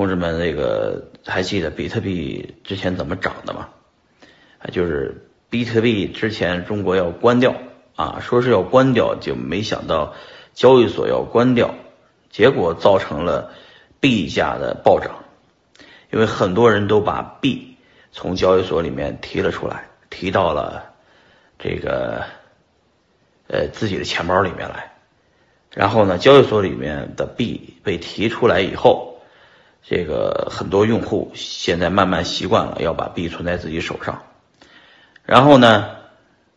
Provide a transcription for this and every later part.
同志们，那个还记得比特币之前怎么涨的吗？啊，就是比特币之前中国要关掉啊，说是要关掉，就没想到交易所要关掉，结果造成了币价的暴涨，因为很多人都把币从交易所里面提了出来，提到了这个呃自己的钱包里面来，然后呢，交易所里面的币被提出来以后，这个很多用户现在慢慢习惯了要把币存在自己手上。然后呢，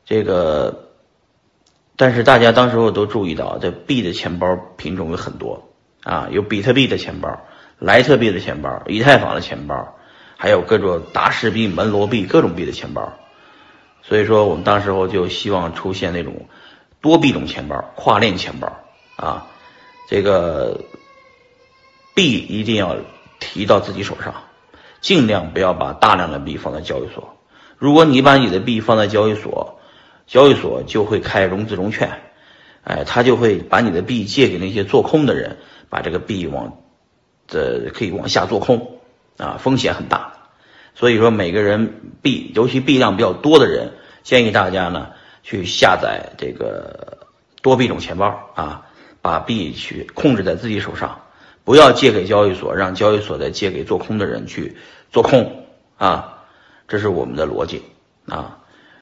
这个，但是大家当时候都注意到，这币的钱包品种有很多啊，有比特币的钱包、莱特币的钱包、以太坊的钱包，还有各种达氏币、门罗币各种币的钱包。所以说，我们当时候就希望出现那种多币种钱包、跨链钱包啊，这个币一定要提到自己手上，尽量不要把大量的币放在交易所。如果你把你的币放在交易所，交易所就会开融资融券，哎，他就会把你的币借给那些做空的人，把这个币往这可以往下做空啊，风险很大。所以说，每个人币，尤其币量比较多的人，建议大家呢去下载这个多币种钱包啊，把币去控制在自己手上，不要借给交易所，让交易所再借给做空的人去做空啊。这是我们的逻辑啊。